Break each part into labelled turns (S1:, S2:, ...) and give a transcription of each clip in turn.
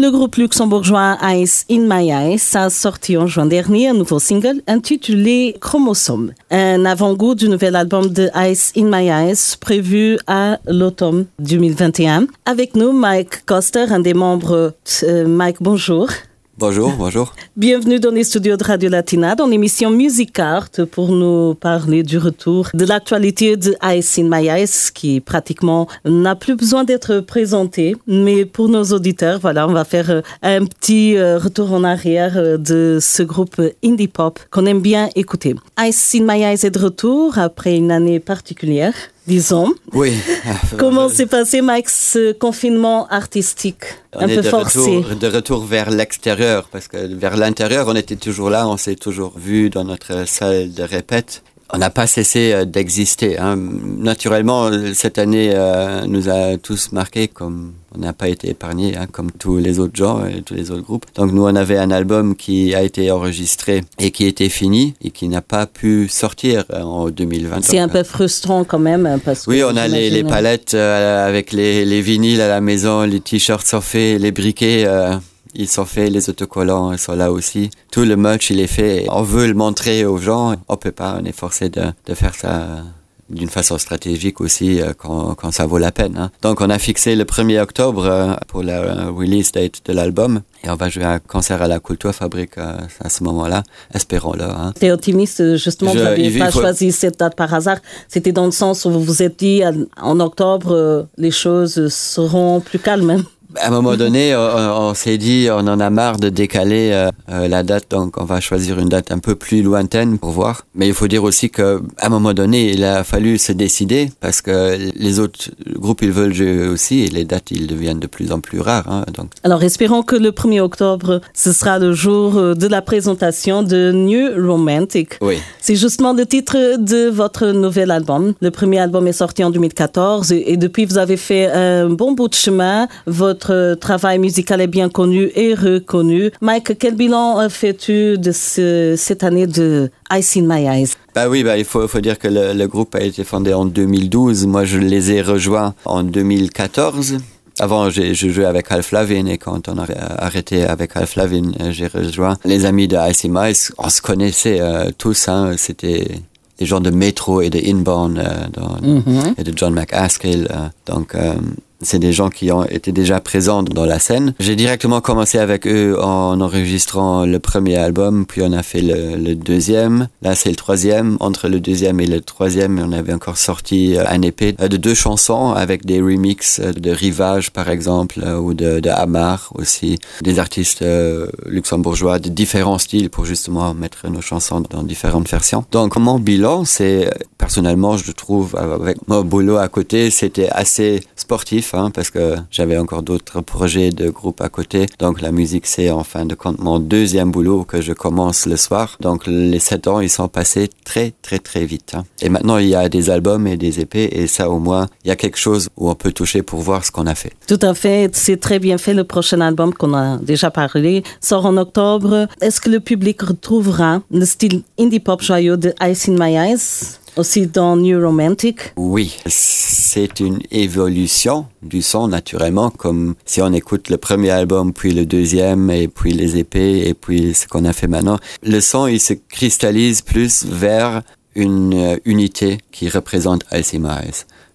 S1: Le groupe luxembourgeois Ice in My Eyes a sorti en juin dernier un nouveau single intitulé Chromosome, un avant-goût du nouvel album de Ice in My Eyes prévu à l'automne 2021. Avec nous, Mike Coster, un des membres. Euh, Mike, bonjour.
S2: Bonjour, bonjour.
S1: Bienvenue dans les studios de Radio Latina, dans l'émission Music Art, pour nous parler du retour de l'actualité de My Eyes, qui pratiquement n'a plus besoin d'être présenté. Mais pour nos auditeurs, voilà, on va faire euh, un petit euh, retour en arrière euh, de ce groupe indie pop qu'on aime bien écouter. My Eyes est de retour après une année particulière disons.
S2: Oui.
S1: Comment s'est passé, Mike, ce confinement artistique
S2: on un peu de forcé retour, De retour vers l'extérieur, parce que vers l'intérieur, on était toujours là, on s'est toujours vu dans notre salle de répète on n'a pas cessé euh, d'exister. Hein. Naturellement, cette année euh, nous a tous marqués comme on n'a pas été épargné, hein, comme tous les autres gens et tous les autres groupes. Donc nous, on avait un album qui a été enregistré et qui était fini et qui n'a pas pu sortir euh, en 2020.
S1: C'est un peu frustrant quand même. Hein, parce
S2: oui, on a les, les palettes avec les, les, vinyles à la maison, les t-shirts surfés, les briquets. Ils sont faits, les autocollants sont là aussi. Tout le merch, il est fait. On veut le montrer aux gens. On peut pas, on est forcé de, de faire ça d'une façon stratégique aussi euh, quand, quand, ça vaut la peine. Hein. Donc on a fixé le 1er octobre euh, pour la release date de l'album et on va jouer un concert à la Culture Fabrique euh, à ce moment-là, espérons-le. Hein.
S1: T'es optimiste justement, Je, vous n'avez pas faut... choisi cette date par hasard. C'était dans le sens où vous vous êtes dit en octobre les choses seront plus calmes.
S2: À un moment donné, on, on s'est dit, on en a marre de décaler euh, euh, la date, donc on va choisir une date un peu plus lointaine pour voir. Mais il faut dire aussi qu'à un moment donné, il a fallu se décider parce que les autres groupes, ils veulent jouer aussi et les dates, ils deviennent de plus en plus rares. Hein, donc.
S1: Alors, espérons que le 1er octobre, ce sera le jour euh, de la présentation de New Romantic.
S2: Oui.
S1: C'est justement le titre de votre nouvel album. Le premier album est sorti en 2014 et, et depuis, vous avez fait un bon bout de chemin. Votre votre travail musical est bien connu et reconnu. Mike, quel bilan euh, fais-tu de ce, cette année de Ice in My Eyes?
S2: Bah oui, bah, il faut, faut dire que le, le, groupe a été fondé en 2012. Moi, je les ai rejoints en 2014. Avant, je jouais avec Half Lavin et quand on a arrêté avec Half Lavin, euh, j'ai rejoint les amis de Ice in My Eyes. On se connaissait euh, tous, hein. c'était des gens de Metro et de Inbound euh, dans, mm -hmm. et de John McAskill. Euh, donc, euh, c'est des gens qui ont été déjà présents dans la scène. J'ai directement commencé avec eux en enregistrant le premier album, puis on a fait le, deuxième. Là, c'est le troisième. Entre le deuxième et le troisième, on avait encore sorti un épée de deux chansons avec des remixes de Rivage, par exemple, ou de, de Amar aussi. Des artistes luxembourgeois de différents styles pour justement mettre nos chansons dans différentes versions. Donc, mon bilan, c'est personnellement, je trouve, avec mon boulot à côté, c'était assez sportif hein, parce que j'avais encore d'autres projets de groupe à côté. Donc la musique, c'est en fin de compte mon deuxième boulot que je commence le soir. Donc les sept ans, ils sont passés très très très vite. Hein. Et maintenant, il y a des albums et des épées et ça au moins, il y a quelque chose où on peut toucher pour voir ce qu'on a fait.
S1: Tout à fait, c'est très bien fait. Le prochain album qu'on a déjà parlé sort en octobre. Est-ce que le public retrouvera le style indie pop joyeux de Ice in My Eyes? Aussi dans New Romantic
S2: Oui, c'est une évolution du son naturellement, comme si on écoute le premier album, puis le deuxième, et puis les épées, et puis ce qu'on a fait maintenant. Le son, il se cristallise plus vers une euh, unité qui représente Eyes.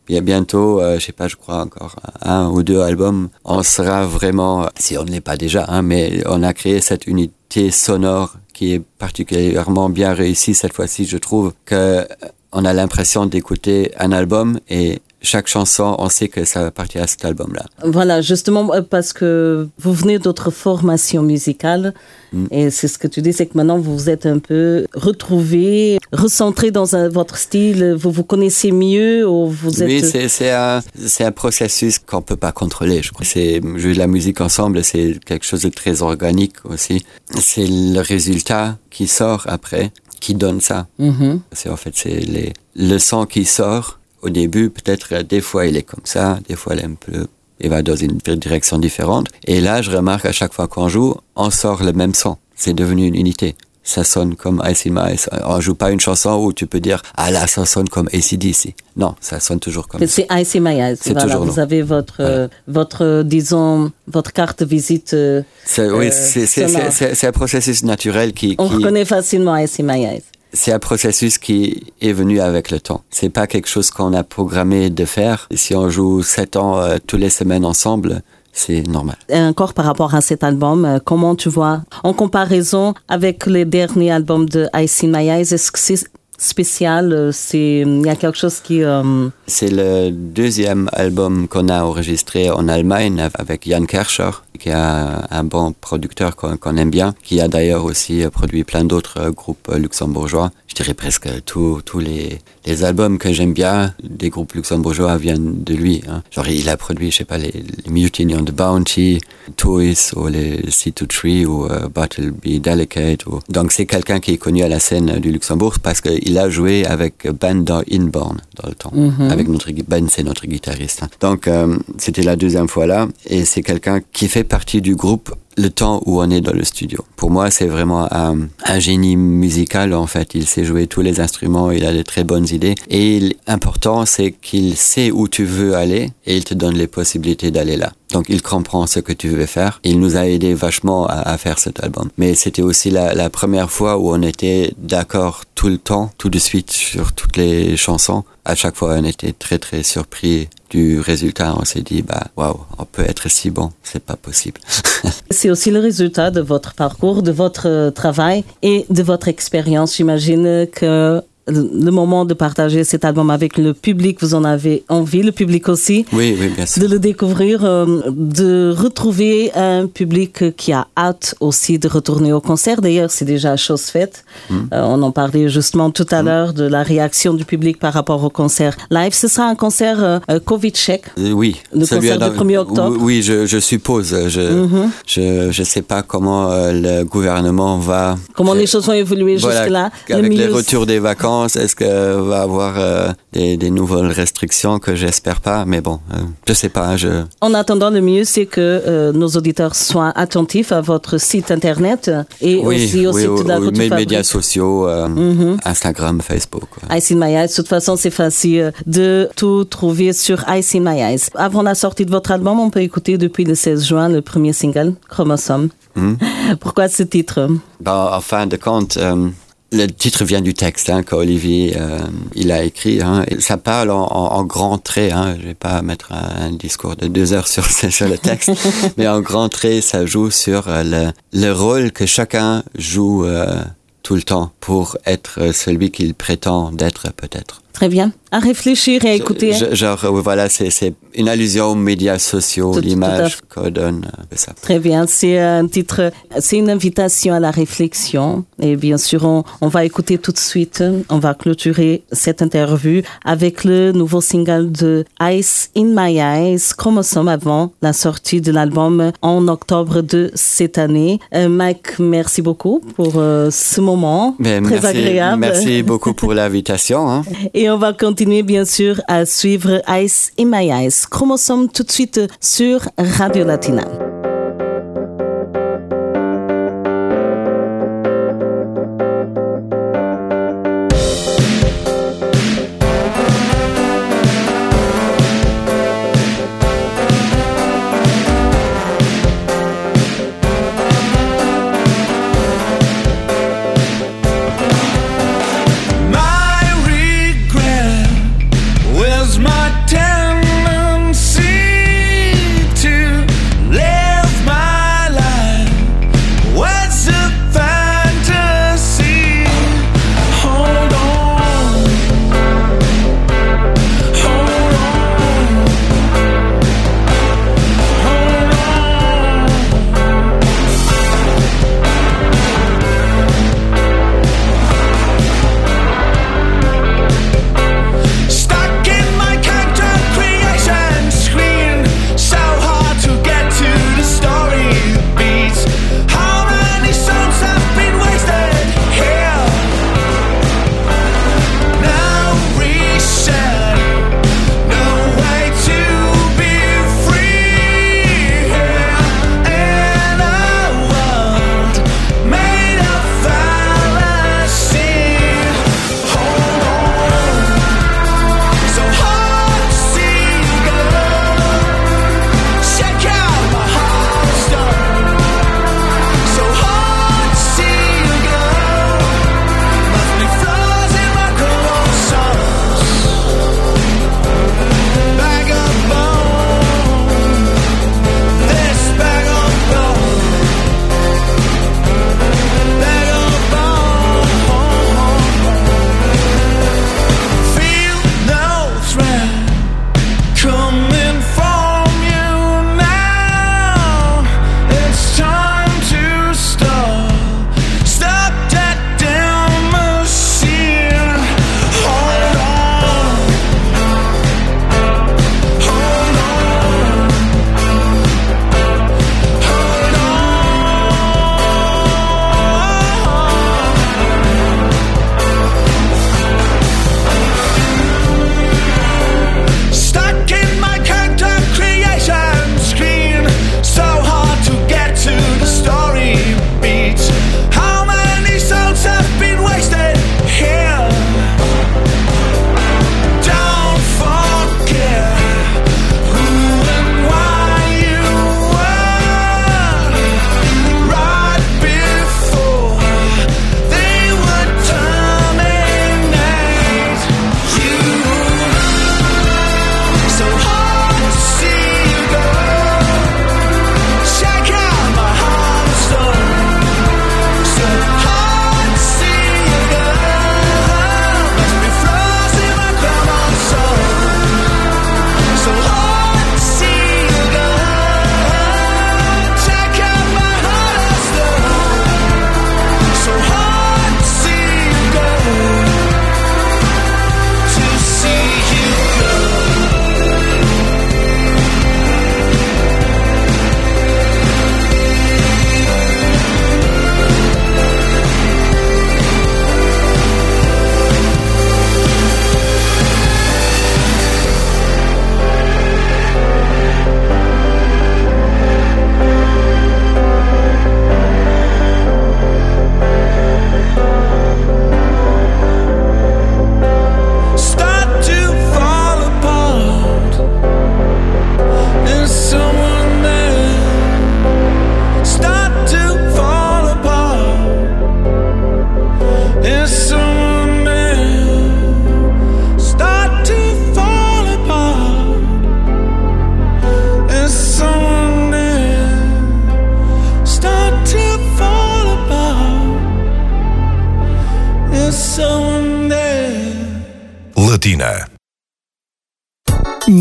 S2: Il y a bientôt, euh, je sais pas, je crois encore un ou deux albums, on sera vraiment, si on ne l'est pas déjà, hein, mais on a créé cette unité sonore qui est particulièrement bien réussie cette fois-ci. Je trouve que on a l'impression d'écouter un album et chaque chanson, on sait que ça va partir à cet album-là.
S1: Voilà, justement euh, parce que vous venez d'autres formations musicales mm. et c'est ce que tu dis, c'est que maintenant vous vous êtes un peu retrouvé, recentré dans un, votre style, vous vous connaissez mieux ou vous êtes...
S2: Oui, c'est un, un processus qu'on peut pas contrôler, je crois. C'est jouer de la musique ensemble, c'est quelque chose de très organique aussi. C'est le résultat qui sort après qui donne ça.
S1: Mhm.
S2: C'est en fait c'est les le son qui sort au début. Peut-être euh, des fois il est comme ça, des fois il est un peu il va dans une direction différente. Et là, je remarque à chaque fois qu'on joue, on sort le même son. C'est devenu une unité. Ça sonne comme Ice in My Eyes. On joue pas une chanson où tu peux dire ah là ça sonne comme ACDC. Non, ça sonne toujours comme.
S1: C'est Ice in My Eyes.
S2: C'est
S1: Voilà,
S2: toujours
S1: vous
S2: non.
S1: avez votre, euh, votre, euh, disons, votre carte visite. euh,
S2: C'est oui,
S1: Euh,
S2: c'est un processus naturel qui,
S1: on
S2: qui
S1: reconnaît facilement Ice in My Eyes.
S2: c'est un processus qui est venu avec le temps. C'est pas quelque chose qu'on a programmé de faire. Si on joue sept ans euh, toutes les semaines ensemble, c'est normal.
S1: Et encore par rapport à cet album, euh, comment tu vois en comparaison avec les derniers albums de Ice in My Eyes, est-ce que c'est spécial euh, C'est il y a quelque chose qui euh,
S2: C'est le deuxième album qu'on a enregistré en Allemagne avec Jan Kerscher, qui est un, un bon producteur qu'on aime bien, qui a d'ailleurs aussi euh, produit plein d'autres euh, groupes euh, luxembourgeois. Je dirais presque tous les, les albums que j'aime bien des groupes luxembourgeois viennent de lui. hein. Genre il a produit, je sais pas, les, les Mutiny on the Bounty, Toys ou les C2 ou euh, Battle Be Delicate. Ou... Donc c'est quelqu'un qui est connu à la scène du Luxembourg parce qu'il a joué avec Ben dans Inborn dans le temps. Avec notre Ben, c'est notre guitariste. hein. Donc euh, c'était la deuxième fois là et c'est quelqu'un qui fait partie du groupe le temps où on est dans le studio. Pour moi, c'est vraiment un, génie musical en fait. Il sait jouer tous les instruments, il a de très bonnes idées. Et l'important, c'est qu'il sait où tu veux aller et il te donne les possibilités d'aller là. Donc il comprend ce que tu veux faire. Il nous a aidé vachement à, à faire cet album. Mais c'était aussi la, la première fois où on était d'accord tout le temps, tout de suite sur toutes les chansons. À chaque fois, on était très très surpris du résultat. On s'est dit, bah waouh, on peut être si bon, c'est pas possible.
S1: c'est aussi le résultat de votre parcours, de votre euh, travail et de votre expérience. J'imagine que le moment de partager cet album avec le public, vous en avez envie, le public aussi.
S2: Oui, oui, bien sûr.
S1: de le découvrir, euh, de retrouver un public qui a hâte aussi de retourner au concert. D'ailleurs, c'est déjà chose faite.
S2: Hmm.
S1: Euh, on en parlait justement tout à l'heure de la réaction du public par rapport au concert live. Ce sera un concert euh, Covid-check.
S2: Euh, Oui.
S1: Le concert du 1er octobre. Mhm.
S2: Oui, je, je suppose. Je, je, je sais pas comment le gouvernement va.
S1: Comment les choses vont évoluer
S2: Voilà,
S1: jusque-là. Le
S2: Avec les retours des vacances, est-ce que va avoir euh, des, des nouvelles restrictions que j'espère pas, mais bon, euh, je sais pas. Je,
S1: En attendant, le mieux, c'est que euh, nos auditeurs soient attentifs à votre site internet et
S2: oui,
S1: aussi au
S2: oui,
S1: site
S2: oui,
S1: de
S2: mes
S1: Fabrique.
S2: médias sociaux, euh,
S1: Mhm.
S2: Instagram, Facebook.
S1: Ice in My Eyes. De toute façon, c'est facile de tout trouver sur Ice in My Eyes. Avant la sortie de votre album, on peut écouter depuis le 16 juin le premier single, Chromosome. Pourquoi ce titre?
S2: Ben, en fin de compte, euh, le titre vient du texte hein, qu'Olivier euh, il a écrit. Hein, et ça parle en, en, en grands traits. Hein, je vais pas mettre un, un discours de deux heures sur, sur le texte, mais en grands traits, ça joue sur euh, le, le rôle que chacun joue euh, tout le temps pour être euh, celui qu'il prétend d'être peut-être.
S1: Très bien. À réfléchir et à écouter.
S2: Je- genre, voilà, c'est une allusion aux médias sociaux, l'image qu'on donne, euh, ça.
S1: Très bien. C'est un titre, c'est une invitation à la réflexion. Et bien sûr, on, on va écouter tout de suite. On va clôturer cette interview avec le nouveau single de Ice in My Eyes, Chromosome avant la sortie de l'album en octobre de cette année. Euh, Mike, merci beaucoup pour euh, ce moment
S2: Mais
S1: très
S2: merci,
S1: agréable.
S2: Merci beaucoup pour l'invitation. Hein.
S1: Et on va continuer bien sûr à suivre Ice in My Eyes, Chromosome tout de suite sur Radio
S3: Latina.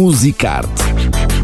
S4: Musicarte.